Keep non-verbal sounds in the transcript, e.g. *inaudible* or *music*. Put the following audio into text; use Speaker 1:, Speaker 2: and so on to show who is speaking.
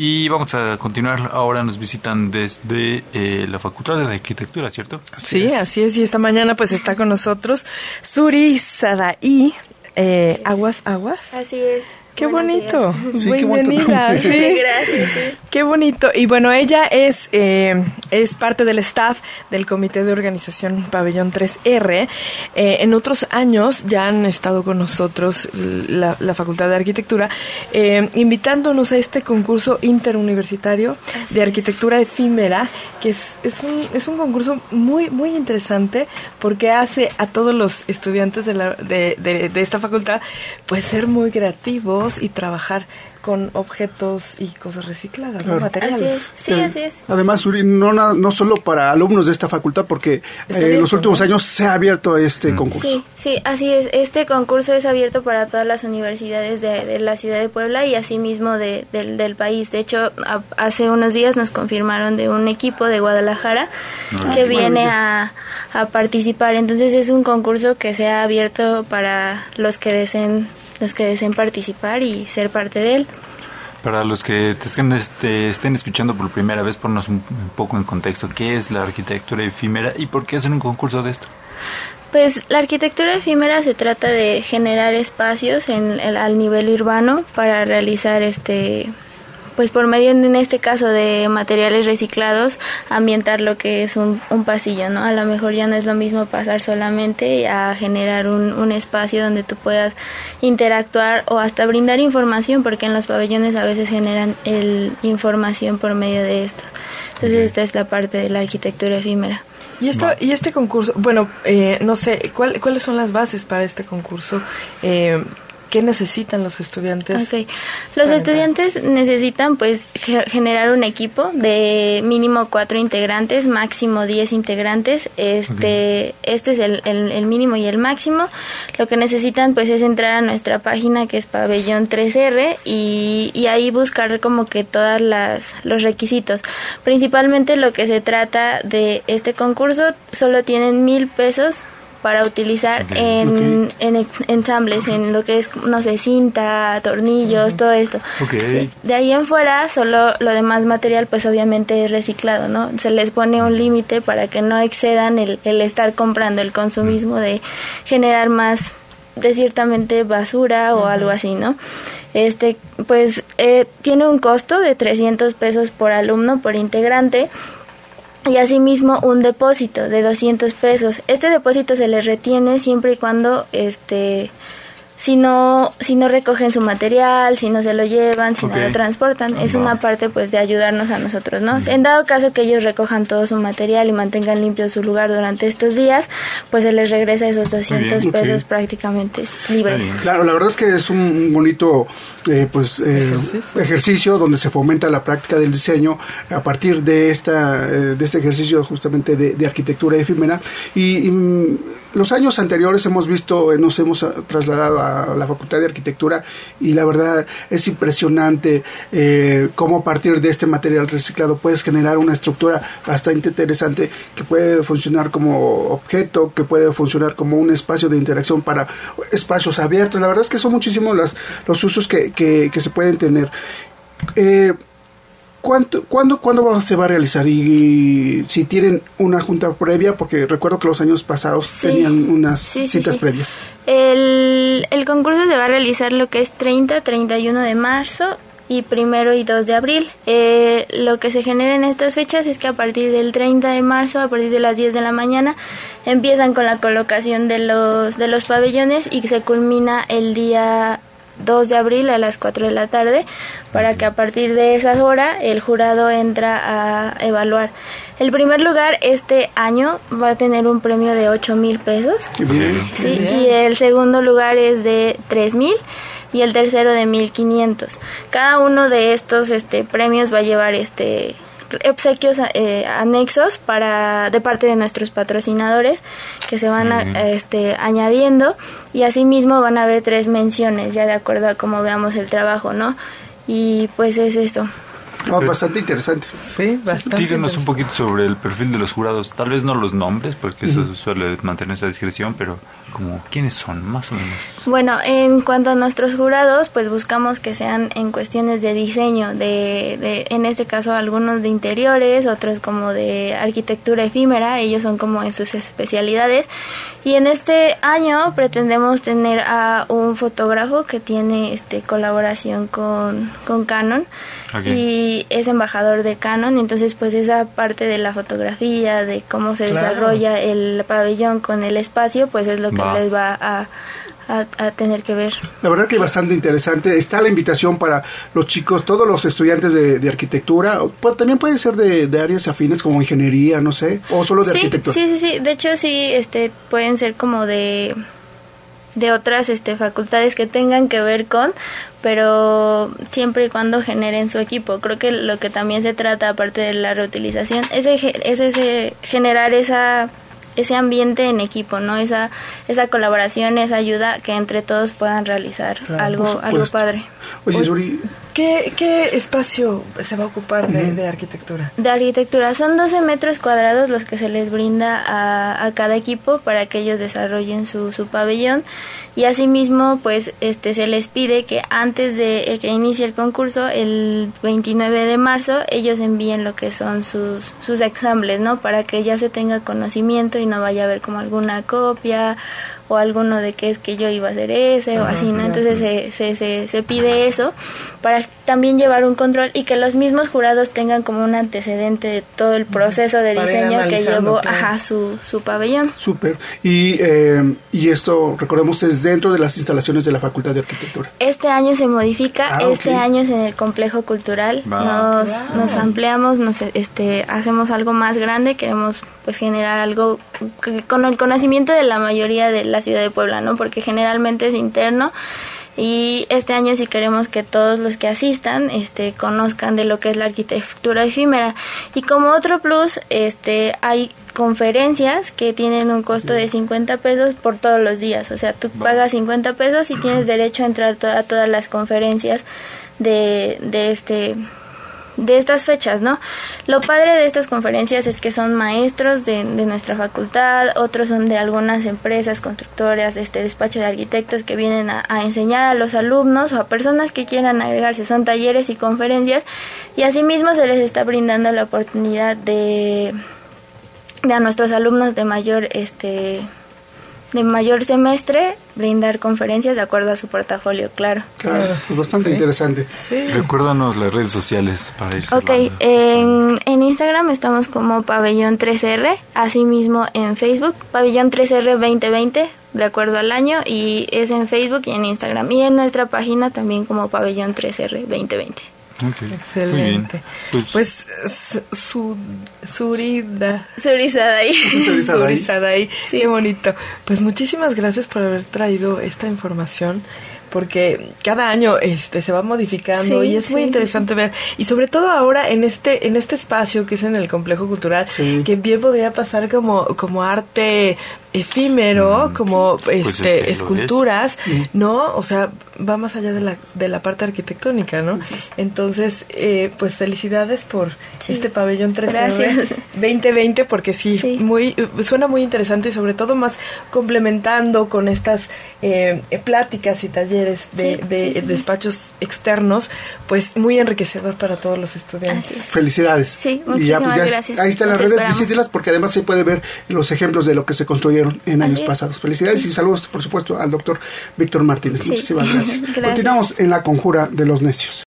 Speaker 1: Y vamos a continuar. Ahora nos visitan desde eh, la Facultad de Arquitectura, ¿cierto?
Speaker 2: sí, así es. Y esta mañana pues está con nosotros Suri Sadaí. Eh, aguas, aguas.
Speaker 3: Así es.
Speaker 2: Qué bonito.
Speaker 4: Sí,
Speaker 2: Bienvenida.
Speaker 4: qué
Speaker 2: Sí.
Speaker 3: Gracias, sí.
Speaker 2: Qué bonito. Y bueno, ella es, eh, es parte del staff del Comité de Organización Pabellón 3R. Eh, en otros años ya han estado con nosotros la, la Facultad de Arquitectura, eh, invitándonos a este concurso interuniversitario
Speaker 3: Así
Speaker 2: de
Speaker 3: es.
Speaker 2: arquitectura efímera, que es, es, un, es un concurso muy, muy interesante porque hace a todos los estudiantes de, la, de, de, de esta facultad pues ser muy creativos y trabajar con objetos y cosas recicladas, ¿no?
Speaker 4: Claro.
Speaker 2: materiales.
Speaker 3: Así es. Sí,
Speaker 4: Eh,
Speaker 3: así es.
Speaker 4: Además, Uri, no, no solo para alumnos de esta facultad, porque eh, en los últimos
Speaker 2: ¿no?
Speaker 4: años se ha abierto este concurso.
Speaker 3: Sí, sí, así es. Este concurso es abierto para todas las universidades de, de la ciudad de Puebla y asimismo de, del, del país. De hecho, a- hace unos días nos confirmaron de un equipo de Guadalajara que viene a, a participar. Entonces es un concurso que se ha abierto para los que deseen los que deseen participar y ser parte de él.
Speaker 1: Para los que te estén, este, escuchando por primera vez, ponnos un, poco en contexto. ¿Qué es la arquitectura efímera y por qué hacen un concurso de esto?
Speaker 3: Pues la arquitectura efímera se trata de generar espacios en, el- al nivel urbano para realizar este pues por medio en este caso de materiales reciclados ambientar lo que es un, un pasillo, ¿no? A lo mejor ya no es lo mismo pasar solamente a generar un, un espacio donde tú puedas interactuar o hasta brindar información porque en los pabellones a veces generan el, información por medio de estos. Entonces esta es la parte de la arquitectura efímera.
Speaker 2: Y, esto, y este concurso, bueno, eh, no sé, ¿cuál- ¿cuáles son las bases para este concurso? Eh, ¿Qué necesitan los estudiantes?
Speaker 3: Ok. Los estudiantes necesitan pues ge- generar un equipo de mínimo cuatro integrantes, máximo diez integrantes. Este, este es el, el- el mínimo y el máximo. Lo que necesitan pues es entrar a nuestra página que es pabellón 3R y, y ahí buscar como que todas las los requisitos. Principalmente lo que se trata de este concurso solo tienen mil pesos para utilizar
Speaker 1: Ok.
Speaker 3: en,
Speaker 4: Ok.
Speaker 3: en ensambles, en lo que es, no sé, cinta, tornillos, todo esto.
Speaker 1: Ok.
Speaker 3: De ahí en fuera, solo lo demás material, pues obviamente es reciclado, ¿no? Se les pone un límite para que no excedan el, el estar comprando, el consumismo de generar más de ciertamente basura o algo así, ¿no? Este, pues eh, tiene un costo de 300 pesos por alumno, por integrante y asimismo un depósito de 200 pesos. Este depósito se les retiene siempre y cuando este si no si no recogen su material, si no se lo llevan, si no lo transportan, es una parte pues de ayudarnos a nosotros, ¿no? En dado caso que ellos recojan todo su material y mantengan limpio su lugar durante estos días, pues se les regresa esos 200
Speaker 4: ok.
Speaker 3: pesos prácticamente libres.
Speaker 4: Claro, la verdad es que es un bonito eh, pues eh,
Speaker 2: Ejercicio.
Speaker 4: ejercicio. donde se fomenta la práctica del diseño a partir de esta eh, de este ejercicio justamente de, de arquitectura efímera y, y, mm, los años anteriores hemos visto eh, nos hemos ah, trasladado a la Facultad de Arquitectura y la verdad es impresionante eh, cómo a partir de este material reciclado puedes generar una estructura bastante interesante que puede funcionar como objeto, que puede funcionar como un espacio de interacción para espacios abiertos. La verdad es que son muchísimos las, los usos que, que, que se pueden tener. Eh, ¿Cuánto, cuándo, ¿Cuándo se va a realizar? Y, si tienen una junta previa, porque recuerdo que los años pasados
Speaker 3: Sí.
Speaker 4: tenían unas
Speaker 3: Sí,
Speaker 4: citas
Speaker 3: sí.
Speaker 4: previas.
Speaker 3: El, el concurso se va a realizar lo que es 30, 31 de marzo y primero y 2 de abril. Eh, lo que se genera en estas fechas es que a partir del 30 de marzo, a partir de las 10 de la mañana, empiezan con la colocación de los, de los pabellones y se culmina el día 2 de abril a las 4 de la tarde para que a partir de esa hora el jurado entra a evaluar. El primer lugar este año va a tener un premio de 8 mil pesos.
Speaker 4: Qué bien.
Speaker 3: Sí,
Speaker 2: Bien.
Speaker 3: y el segundo lugar es de 3000 y el tercero de 1500. Cada uno de estos este premios va a llevar este obsequios eh, anexos para de parte de nuestros patrocinadores que se van a, este añadiendo. Y asimismo van a haber tres menciones ya de acuerdo a cómo veamos el trabajo, ¿no? Y pues es
Speaker 4: bastante interesante.
Speaker 2: Sí, bastante.
Speaker 1: Díganos un poquito sobre el perfil de los jurados. Tal vez no los nombres, porque eso suele mantener esa discreción, pero como quiénes son, más o menos.
Speaker 3: Bueno, en cuanto a nuestros jurados, pues buscamos que sean en cuestiones de diseño, de, de en este caso algunos de interiores, otros como de arquitectura efímera, ellos son como en sus especialidades. Y en este año pretendemos tener a un fotógrafo que tiene este colaboración con, con Canon y es embajador de Canon, entonces pues esa parte de la fotografía, de cómo se desarrolla el pabellón con el espacio, pues es lo que les va a, a, tener que ver.
Speaker 4: La verdad que es bastante interesante. Está la invitación para los chicos, todos los estudiantes de, arquitectura, también puede ser de, áreas afines como ingeniería, no sé, o solo de arquitectura.
Speaker 3: Sí, sí, sí. De hecho, sí, este, pueden ser como de de otras este, facultades que tengan que ver con, pero siempre y cuando generen su equipo. Creo que lo que también se trata, aparte de la reutilización, es, es ese, generar esa ese ambiente en equipo, ¿no? Esa, esa colaboración, esa ayuda que entre todos puedan realizar algo, algo padre.
Speaker 4: Oye, Suri,
Speaker 2: ¿Qué, espacio se va a ocupar de, arquitectura?
Speaker 3: De arquitectura. Son 12 metros cuadrados los que se les brinda a, cada equipo para que ellos desarrollen su, su, pabellón. Y asimismo, pues este se les pide que antes de que inicie el concurso, el 29 de marzo, ellos envíen lo que son sus, sus examples, ¿no? Para que ya se tenga conocimiento y no vaya a haber como alguna copia o alguno de que es que yo iba a hacer ese o así, ¿no? Entonces se, se, se, se, pide eso para también llevar un control y que los mismos jurados tengan como un antecedente de todo el proceso de diseño que llevó ajá, su, su pabellón.
Speaker 4: Súper. Y, eh, y esto, recordemos, es dentro de las instalaciones de la Facultad de Arquitectura.
Speaker 3: Este año se modifica, ah, este año es en el complejo cultural, nos, nos ampliamos, nos este, hacemos algo más grande, queremos pues generar algo con el conocimiento de la mayoría de la ciudad de Puebla, ¿no? Porque generalmente es interno. Y este año sí queremos que todos los que asistan este conozcan de lo que es la arquitectura efímera. Y como otro plus este hay conferencias que tienen un costo de 50 pesos por todos los días. O sea tú pagas 50 pesos y tienes derecho a entrar a todas las conferencias de, de este de estas fechas, ¿no? Lo padre de estas conferencias es que son maestros de, nuestra facultad, otros son de algunas empresas constructoras, este despacho de arquitectos que vienen a, enseñar a los alumnos o a personas que quieran agregarse, son talleres y conferencias y asimismo se les está brindando la oportunidad de, de a nuestros alumnos de mayor este de mayor semestre brindar conferencias de acuerdo a su portafolio, claro.
Speaker 4: Claro, pues bastante interesante.
Speaker 1: Recuérdanos las redes sociales para ir
Speaker 3: Ok, en, en, Instagram estamos como Pabellón 3R, asimismo en Facebook, Pabellón 3R 2020, de acuerdo al año, y es en Facebook y en Instagram, y en nuestra página también como Pabellón 3R 2020.
Speaker 2: Excelente. Pues, pues su, surida.
Speaker 3: Surizadaí. *laughs*
Speaker 2: Surizadaí. Sí. Qué bonito. Pues muchísimas gracias por haber traído esta información porque cada año este se va modificando y es muy interesante ver. Y sobre todo ahora en este en este espacio que es en el complejo cultural que bien podría pasar como como arte efímero, mm, como pues este, esculturas, ¿no? O sea, va más allá de la, de la parte arquitectónica, ¿no? Entonces, eh, pues felicidades por este pabellón 13 2020, porque sí, muy suena muy interesante y sobre todo más complementando con estas eh, pláticas y talleres de, de despachos externos, pues muy enriquecedor para todos los estudiantes.
Speaker 4: Felicidades.
Speaker 3: Sí, muchísimas pues gracias.
Speaker 4: Ahí están las redes, visítelas porque además se puede ver los ejemplos de lo que se construye en años pasados. Felicidades y saludos, por supuesto, al doctor Víctor Martínez. Muchísimas gracias. *laughs* gracias. Continuamos en la conjura de los necios.